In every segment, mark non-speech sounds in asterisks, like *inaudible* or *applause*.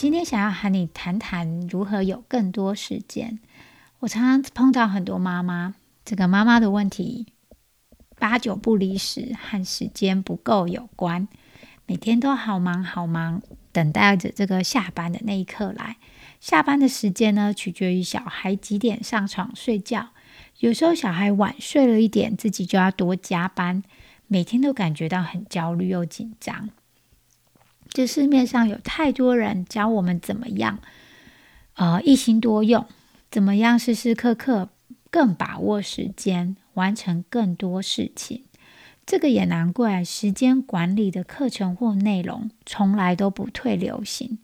今天想要和你谈谈如何有更多时间。我常常碰到很多妈妈，这个妈妈的问题八九不离十和时间不够有关，每天都好忙好忙，等待着这个下班的那一刻来。下班的时间呢，取决于小孩几点上床睡觉。有时候小孩晚睡了一点，自己就要多加班，每天都感觉到很焦虑又紧张。这市面上有太多人教我们怎么样，呃，一心多用，怎么样时时刻刻更把握时间，完成更多事情。这个也难怪，时间管理的课程或内容从来都不退流行。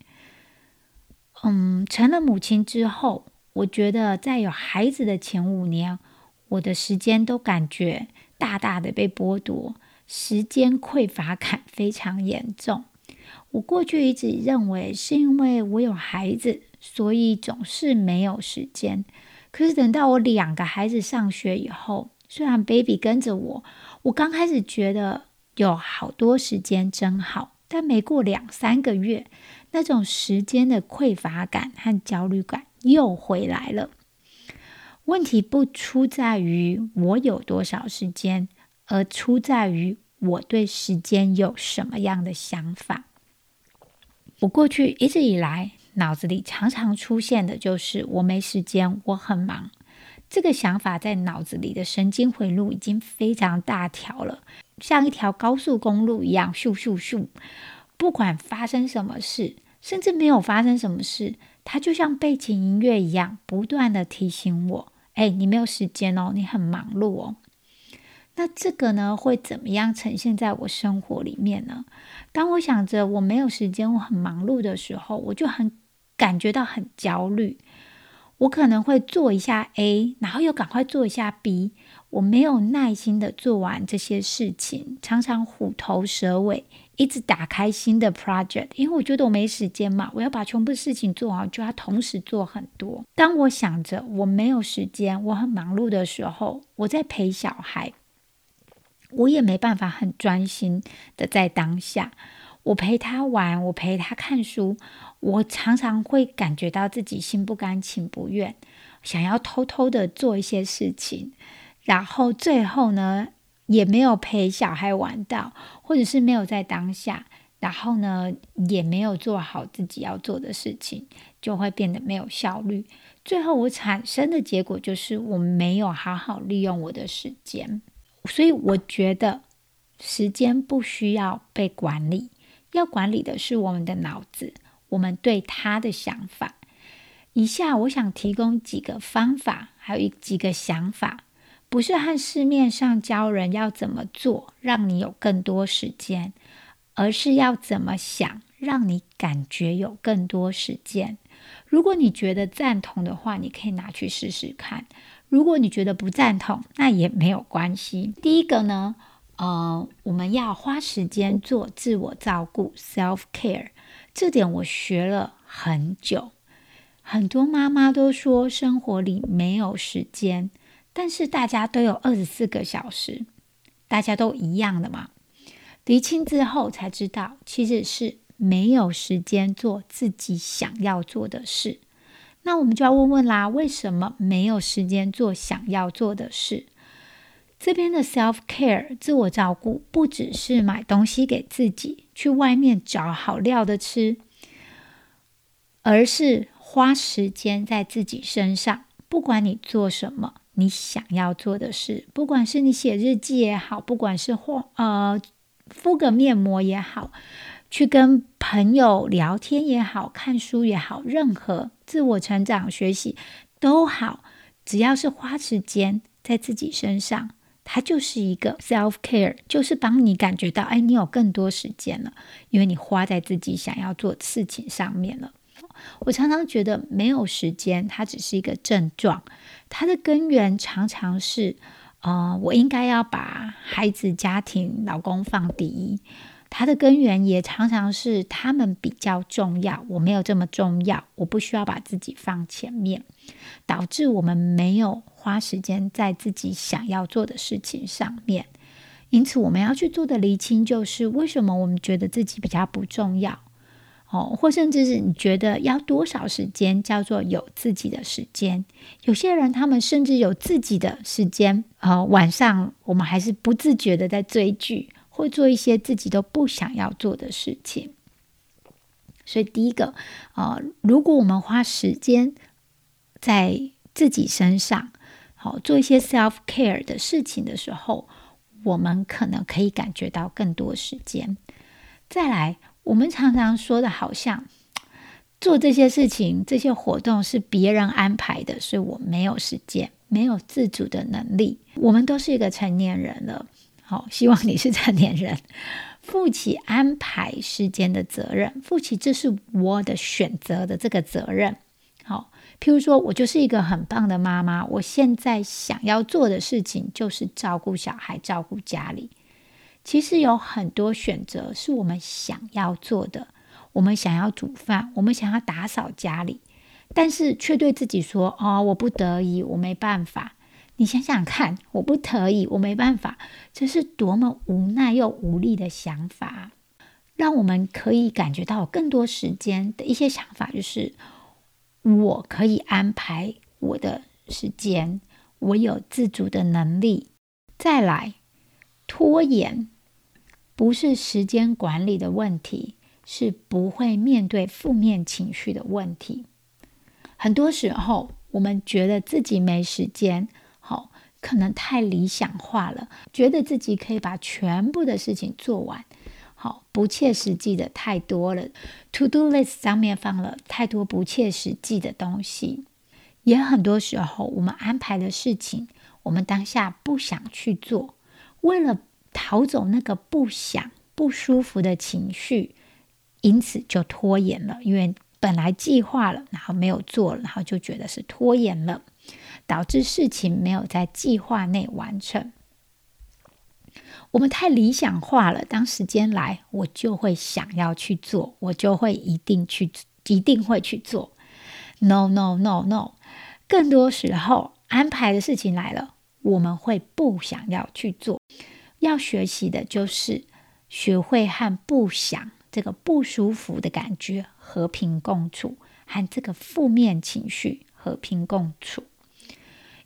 嗯，成了母亲之后，我觉得在有孩子的前五年，我的时间都感觉大大的被剥夺，时间匮乏感非常严重。我过去一直认为是因为我有孩子，所以总是没有时间。可是等到我两个孩子上学以后，虽然 baby 跟着我，我刚开始觉得有好多时间真好，但没过两三个月，那种时间的匮乏感和焦虑感又回来了。问题不出在于我有多少时间，而出在于我对时间有什么样的想法。我过去一直以来脑子里常常出现的就是我没时间，我很忙。这个想法在脑子里的神经回路已经非常大条了，像一条高速公路一样，咻咻咻。不管发生什么事，甚至没有发生什么事，它就像背景音乐一样，不断的提醒我：哎，你没有时间哦，你很忙碌哦。那这个呢，会怎么样呈现在我生活里面呢？当我想着我没有时间，我很忙碌的时候，我就很感觉到很焦虑。我可能会做一下 A，然后又赶快做一下 B。我没有耐心的做完这些事情，常常虎头蛇尾，一直打开新的 project，因为我觉得我没时间嘛，我要把全部事情做好，就要同时做很多。当我想着我没有时间，我很忙碌的时候，我在陪小孩。我也没办法很专心的在当下，我陪他玩，我陪他看书，我常常会感觉到自己心不甘情不愿，想要偷偷的做一些事情，然后最后呢，也没有陪小孩玩到，或者是没有在当下，然后呢，也没有做好自己要做的事情，就会变得没有效率。最后我产生的结果就是我没有好好利用我的时间。所以我觉得时间不需要被管理，要管理的是我们的脑子，我们对他的想法。以下我想提供几个方法，还有一几个想法，不是和市面上教人要怎么做，让你有更多时间，而是要怎么想，让你感觉有更多时间。如果你觉得赞同的话，你可以拿去试试看。如果你觉得不赞同，那也没有关系。第一个呢，呃，我们要花时间做自我照顾 （self care），这点我学了很久。很多妈妈都说生活里没有时间，但是大家都有二十四个小时，大家都一样的嘛。厘清之后才知道，其实是没有时间做自己想要做的事。那我们就要问问啦，为什么没有时间做想要做的事？这边的 self care 自我照顾，不只是买东西给自己，去外面找好料的吃，而是花时间在自己身上。不管你做什么，你想要做的事，不管是你写日记也好，不管是画呃敷个面膜也好。去跟朋友聊天也好看书也好，任何自我成长学习都好，只要是花时间在自己身上，它就是一个 self care，就是帮你感觉到，哎，你有更多时间了，因为你花在自己想要做事情上面了。我常常觉得没有时间，它只是一个症状，它的根源常常是，呃，我应该要把孩子、家庭、老公放第一。它的根源也常常是他们比较重要，我没有这么重要，我不需要把自己放前面，导致我们没有花时间在自己想要做的事情上面。因此，我们要去做的厘清，就是为什么我们觉得自己比较不重要，哦，或甚至是你觉得要多少时间叫做有自己的时间？有些人他们甚至有自己的时间，呃，晚上我们还是不自觉的在追剧。会做一些自己都不想要做的事情，所以第一个啊，如果我们花时间在自己身上，好做一些 self care 的事情的时候，我们可能可以感觉到更多时间。再来，我们常常说的好像做这些事情、这些活动是别人安排的，所以我没有时间，没有自主的能力。我们都是一个成年人了。好，希望你是成年人，负起安排时间的责任，负起这是我的选择的这个责任。好，譬如说我就是一个很棒的妈妈，我现在想要做的事情就是照顾小孩、照顾家里。其实有很多选择是我们想要做的，我们想要煮饭，我们想要打扫家里，但是却对自己说：“哦，我不得已，我没办法。”你想想看，我不可以，我没办法，这是多么无奈又无力的想法。让我们可以感觉到更多时间的一些想法，就是我可以安排我的时间，我有自主的能力。再来，拖延不是时间管理的问题，是不会面对负面情绪的问题。很多时候，我们觉得自己没时间。可能太理想化了，觉得自己可以把全部的事情做完，好，不切实际的太多了。To do list 上面放了太多不切实际的东西，也很多时候我们安排的事情，我们当下不想去做，为了逃走那个不想、不舒服的情绪，因此就拖延了。因为本来计划了，然后没有做，然后就觉得是拖延了。导致事情没有在计划内完成。我们太理想化了，当时间来，我就会想要去做，我就会一定去，一定会去做。No no no no，更多时候安排的事情来了，我们会不想要去做。要学习的就是学会和不想这个不舒服的感觉和平共处，和这个负面情绪和平共处。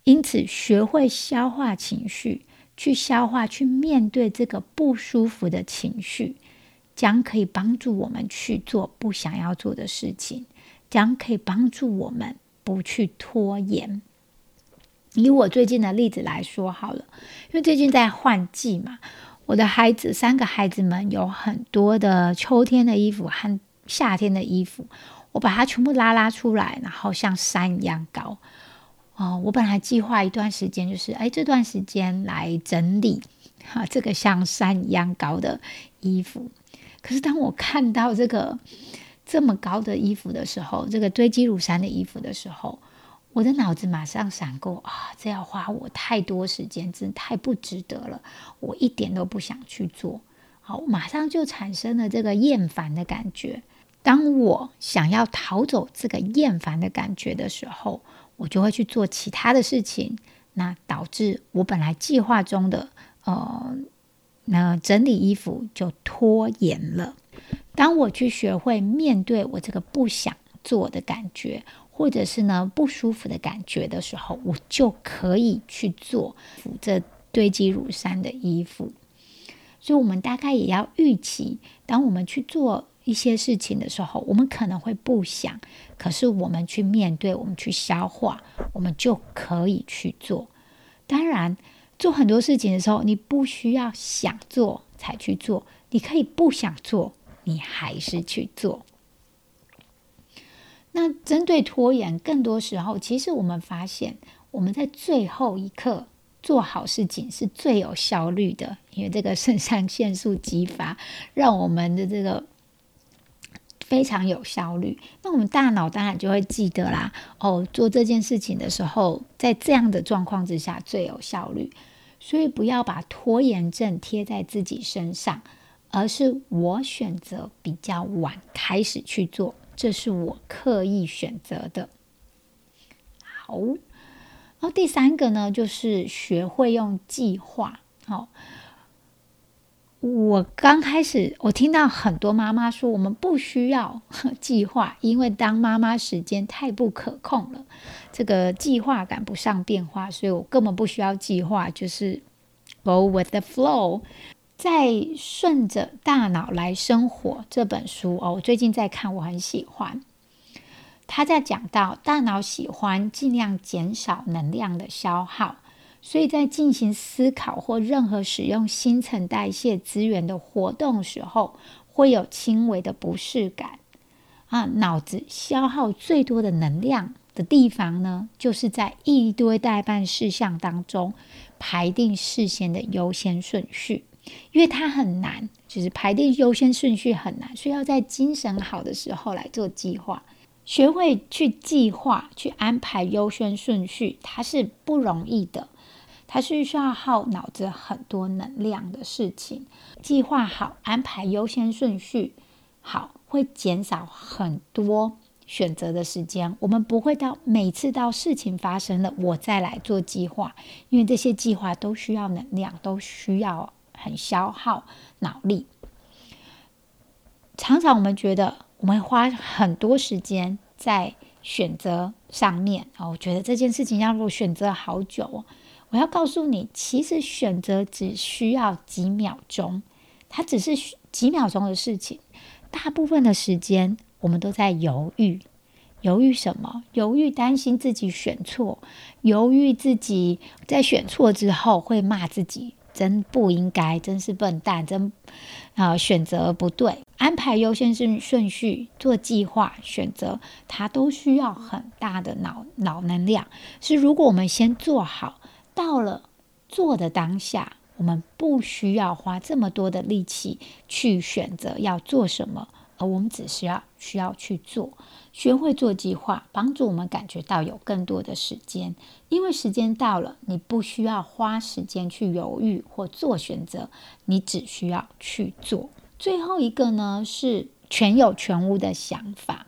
因此，学会消化情绪，去消化、去面对这个不舒服的情绪，将可以帮助我们去做不想要做的事情，将可以帮助我们不去拖延。以我最近的例子来说好了，因为最近在换季嘛，我的孩子三个孩子们有很多的秋天的衣服和夏天的衣服，我把它全部拉拉出来，然后像山一样高。哦，我本来计划一段时间，就是哎，这段时间来整理哈这个像山一样高的衣服。可是当我看到这个这么高的衣服的时候，这个堆积如山的衣服的时候，我的脑子马上闪过啊，这要花我太多时间，真的太不值得了，我一点都不想去做。好，马上就产生了这个厌烦的感觉。当我想要逃走这个厌烦的感觉的时候，我就会去做其他的事情，那导致我本来计划中的呃，那整理衣服就拖延了。当我去学会面对我这个不想做的感觉，或者是呢不舒服的感觉的时候，我就可以去做这堆积如山的衣服。所以，我们大概也要预期，当我们去做。一些事情的时候，我们可能会不想，可是我们去面对，我们去消化，我们就可以去做。当然，做很多事情的时候，你不需要想做才去做，你可以不想做，你还是去做。那针对拖延，更多时候，其实我们发现，我们在最后一刻做好事情是最有效率的，因为这个肾上腺素激发，让我们的这个。非常有效率。那我们大脑当然就会记得啦，哦，做这件事情的时候，在这样的状况之下最有效率。所以不要把拖延症贴在自己身上，而是我选择比较晚开始去做，这是我刻意选择的。好，然后第三个呢，就是学会用计划。好。我刚开始，我听到很多妈妈说，我们不需要 *laughs* 计划，因为当妈妈时间太不可控了，这个计划赶不上变化，所以我根本不需要计划，就是 go with the flow，在顺着大脑来生活。这本书哦，我最近在看，我很喜欢。他在讲到大脑喜欢尽量减少能量的消耗。所以在进行思考或任何使用新陈代谢资源的活动时候，会有轻微的不适感。啊，脑子消耗最多的能量的地方呢，就是在一堆代办事项当中排定事先的优先顺序，因为它很难，就是排定优先顺序很难，所以要在精神好的时候来做计划，学会去计划、去安排优先顺序，它是不容易的。它是需要耗脑子很多能量的事情，计划好、安排优先顺序好，会减少很多选择的时间。我们不会到每次到事情发生了，我再来做计划，因为这些计划都需要能量，都需要很消耗脑力。常常我们觉得我们花很多时间在选择上面哦，我觉得这件事情要如果选择好久哦。我要告诉你，其实选择只需要几秒钟，它只是几秒钟的事情。大部分的时间，我们都在犹豫，犹豫什么？犹豫担心自己选错，犹豫自己在选错之后会骂自己，真不应该，真是笨蛋，真啊选择不对。安排优先顺顺序，做计划，选择，它都需要很大的脑脑能量。是如果我们先做好。到了做的当下，我们不需要花这么多的力气去选择要做什么，而我们只需要需要去做，学会做计划，帮助我们感觉到有更多的时间。因为时间到了，你不需要花时间去犹豫或做选择，你只需要去做。最后一个呢，是全有全无的想法。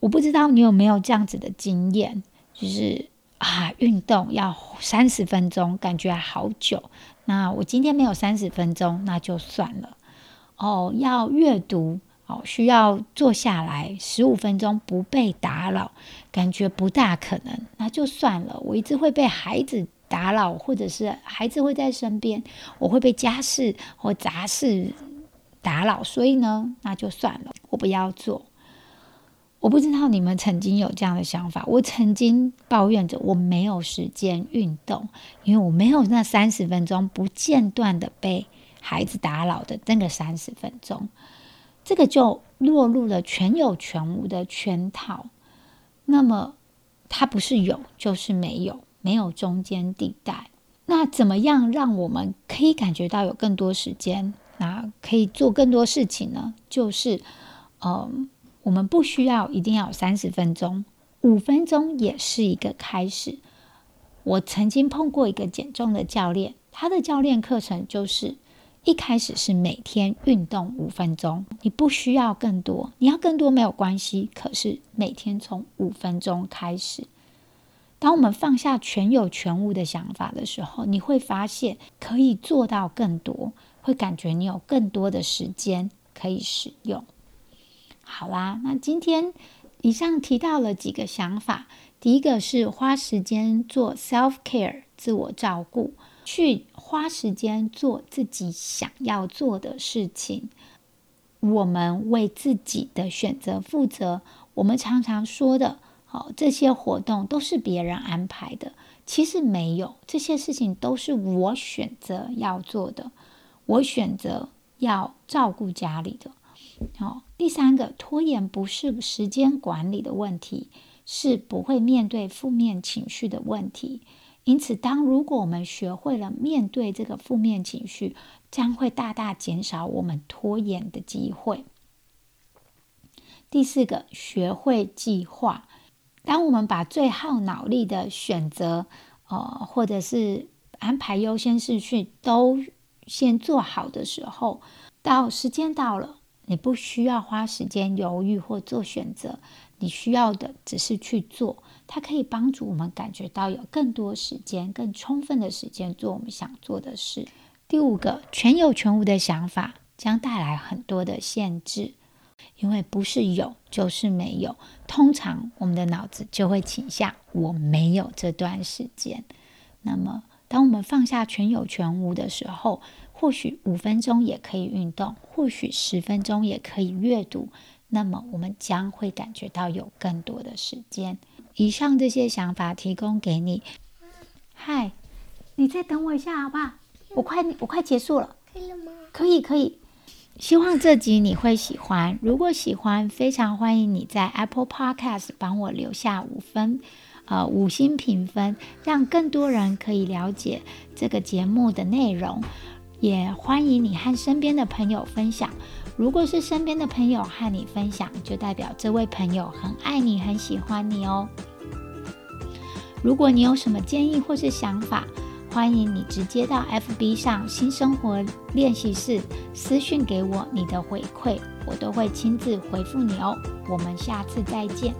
我不知道你有没有这样子的经验，就是。啊，运动要三十分钟，感觉好久。那我今天没有三十分钟，那就算了。哦，要阅读，哦，需要坐下来十五分钟不被打扰，感觉不大可能，那就算了。我一直会被孩子打扰，或者是孩子会在身边，我会被家事或杂事打扰，所以呢，那就算了，我不要做。我不知道你们曾经有这样的想法。我曾经抱怨着我没有时间运动，因为我没有那三十分钟不间断的被孩子打扰的那个三十分钟，这个就落入了全有全无的圈套。那么它不是有就是没有，没有中间地带。那怎么样让我们可以感觉到有更多时间，那可以做更多事情呢？就是，嗯。我们不需要一定要三十分钟，五分钟也是一个开始。我曾经碰过一个减重的教练，他的教练课程就是一开始是每天运动五分钟，你不需要更多，你要更多没有关系，可是每天从五分钟开始。当我们放下全有全无的想法的时候，你会发现可以做到更多，会感觉你有更多的时间可以使用。好啦，那今天以上提到了几个想法。第一个是花时间做 self care 自我照顾，去花时间做自己想要做的事情。我们为自己的选择负责。我们常常说的，好，这些活动都是别人安排的，其实没有，这些事情都是我选择要做的，我选择要照顾家里的。好，第三个拖延不是时间管理的问题，是不会面对负面情绪的问题。因此，当如果我们学会了面对这个负面情绪，将会大大减少我们拖延的机会。第四个，学会计划。当我们把最耗脑力的选择，呃，或者是安排优先顺序都先做好的时候，到时间到了，你不需要花时间犹豫或做选择，你需要的只是去做。它可以帮助我们感觉到有更多时间、更充分的时间做我们想做的事。第五个，全有全无的想法将带来很多的限制。因为不是有就是没有，通常我们的脑子就会倾向我没有这段时间。那么，当我们放下全有全无的时候，或许五分钟也可以运动，或许十分钟也可以阅读。那么，我们将会感觉到有更多的时间。以上这些想法提供给你。嗨，你再等我一下好不好？我快我快结束了。可以了吗？可以可以。希望这集你会喜欢。如果喜欢，非常欢迎你在 Apple Podcast 帮我留下五分，呃，五星评分，让更多人可以了解这个节目的内容。也欢迎你和身边的朋友分享。如果是身边的朋友和你分享，就代表这位朋友很爱你，很喜欢你哦。如果你有什么建议或是想法，欢迎你直接到 FB 上新生活练习室私讯给我你的回馈，我都会亲自回复你哦。我们下次再见。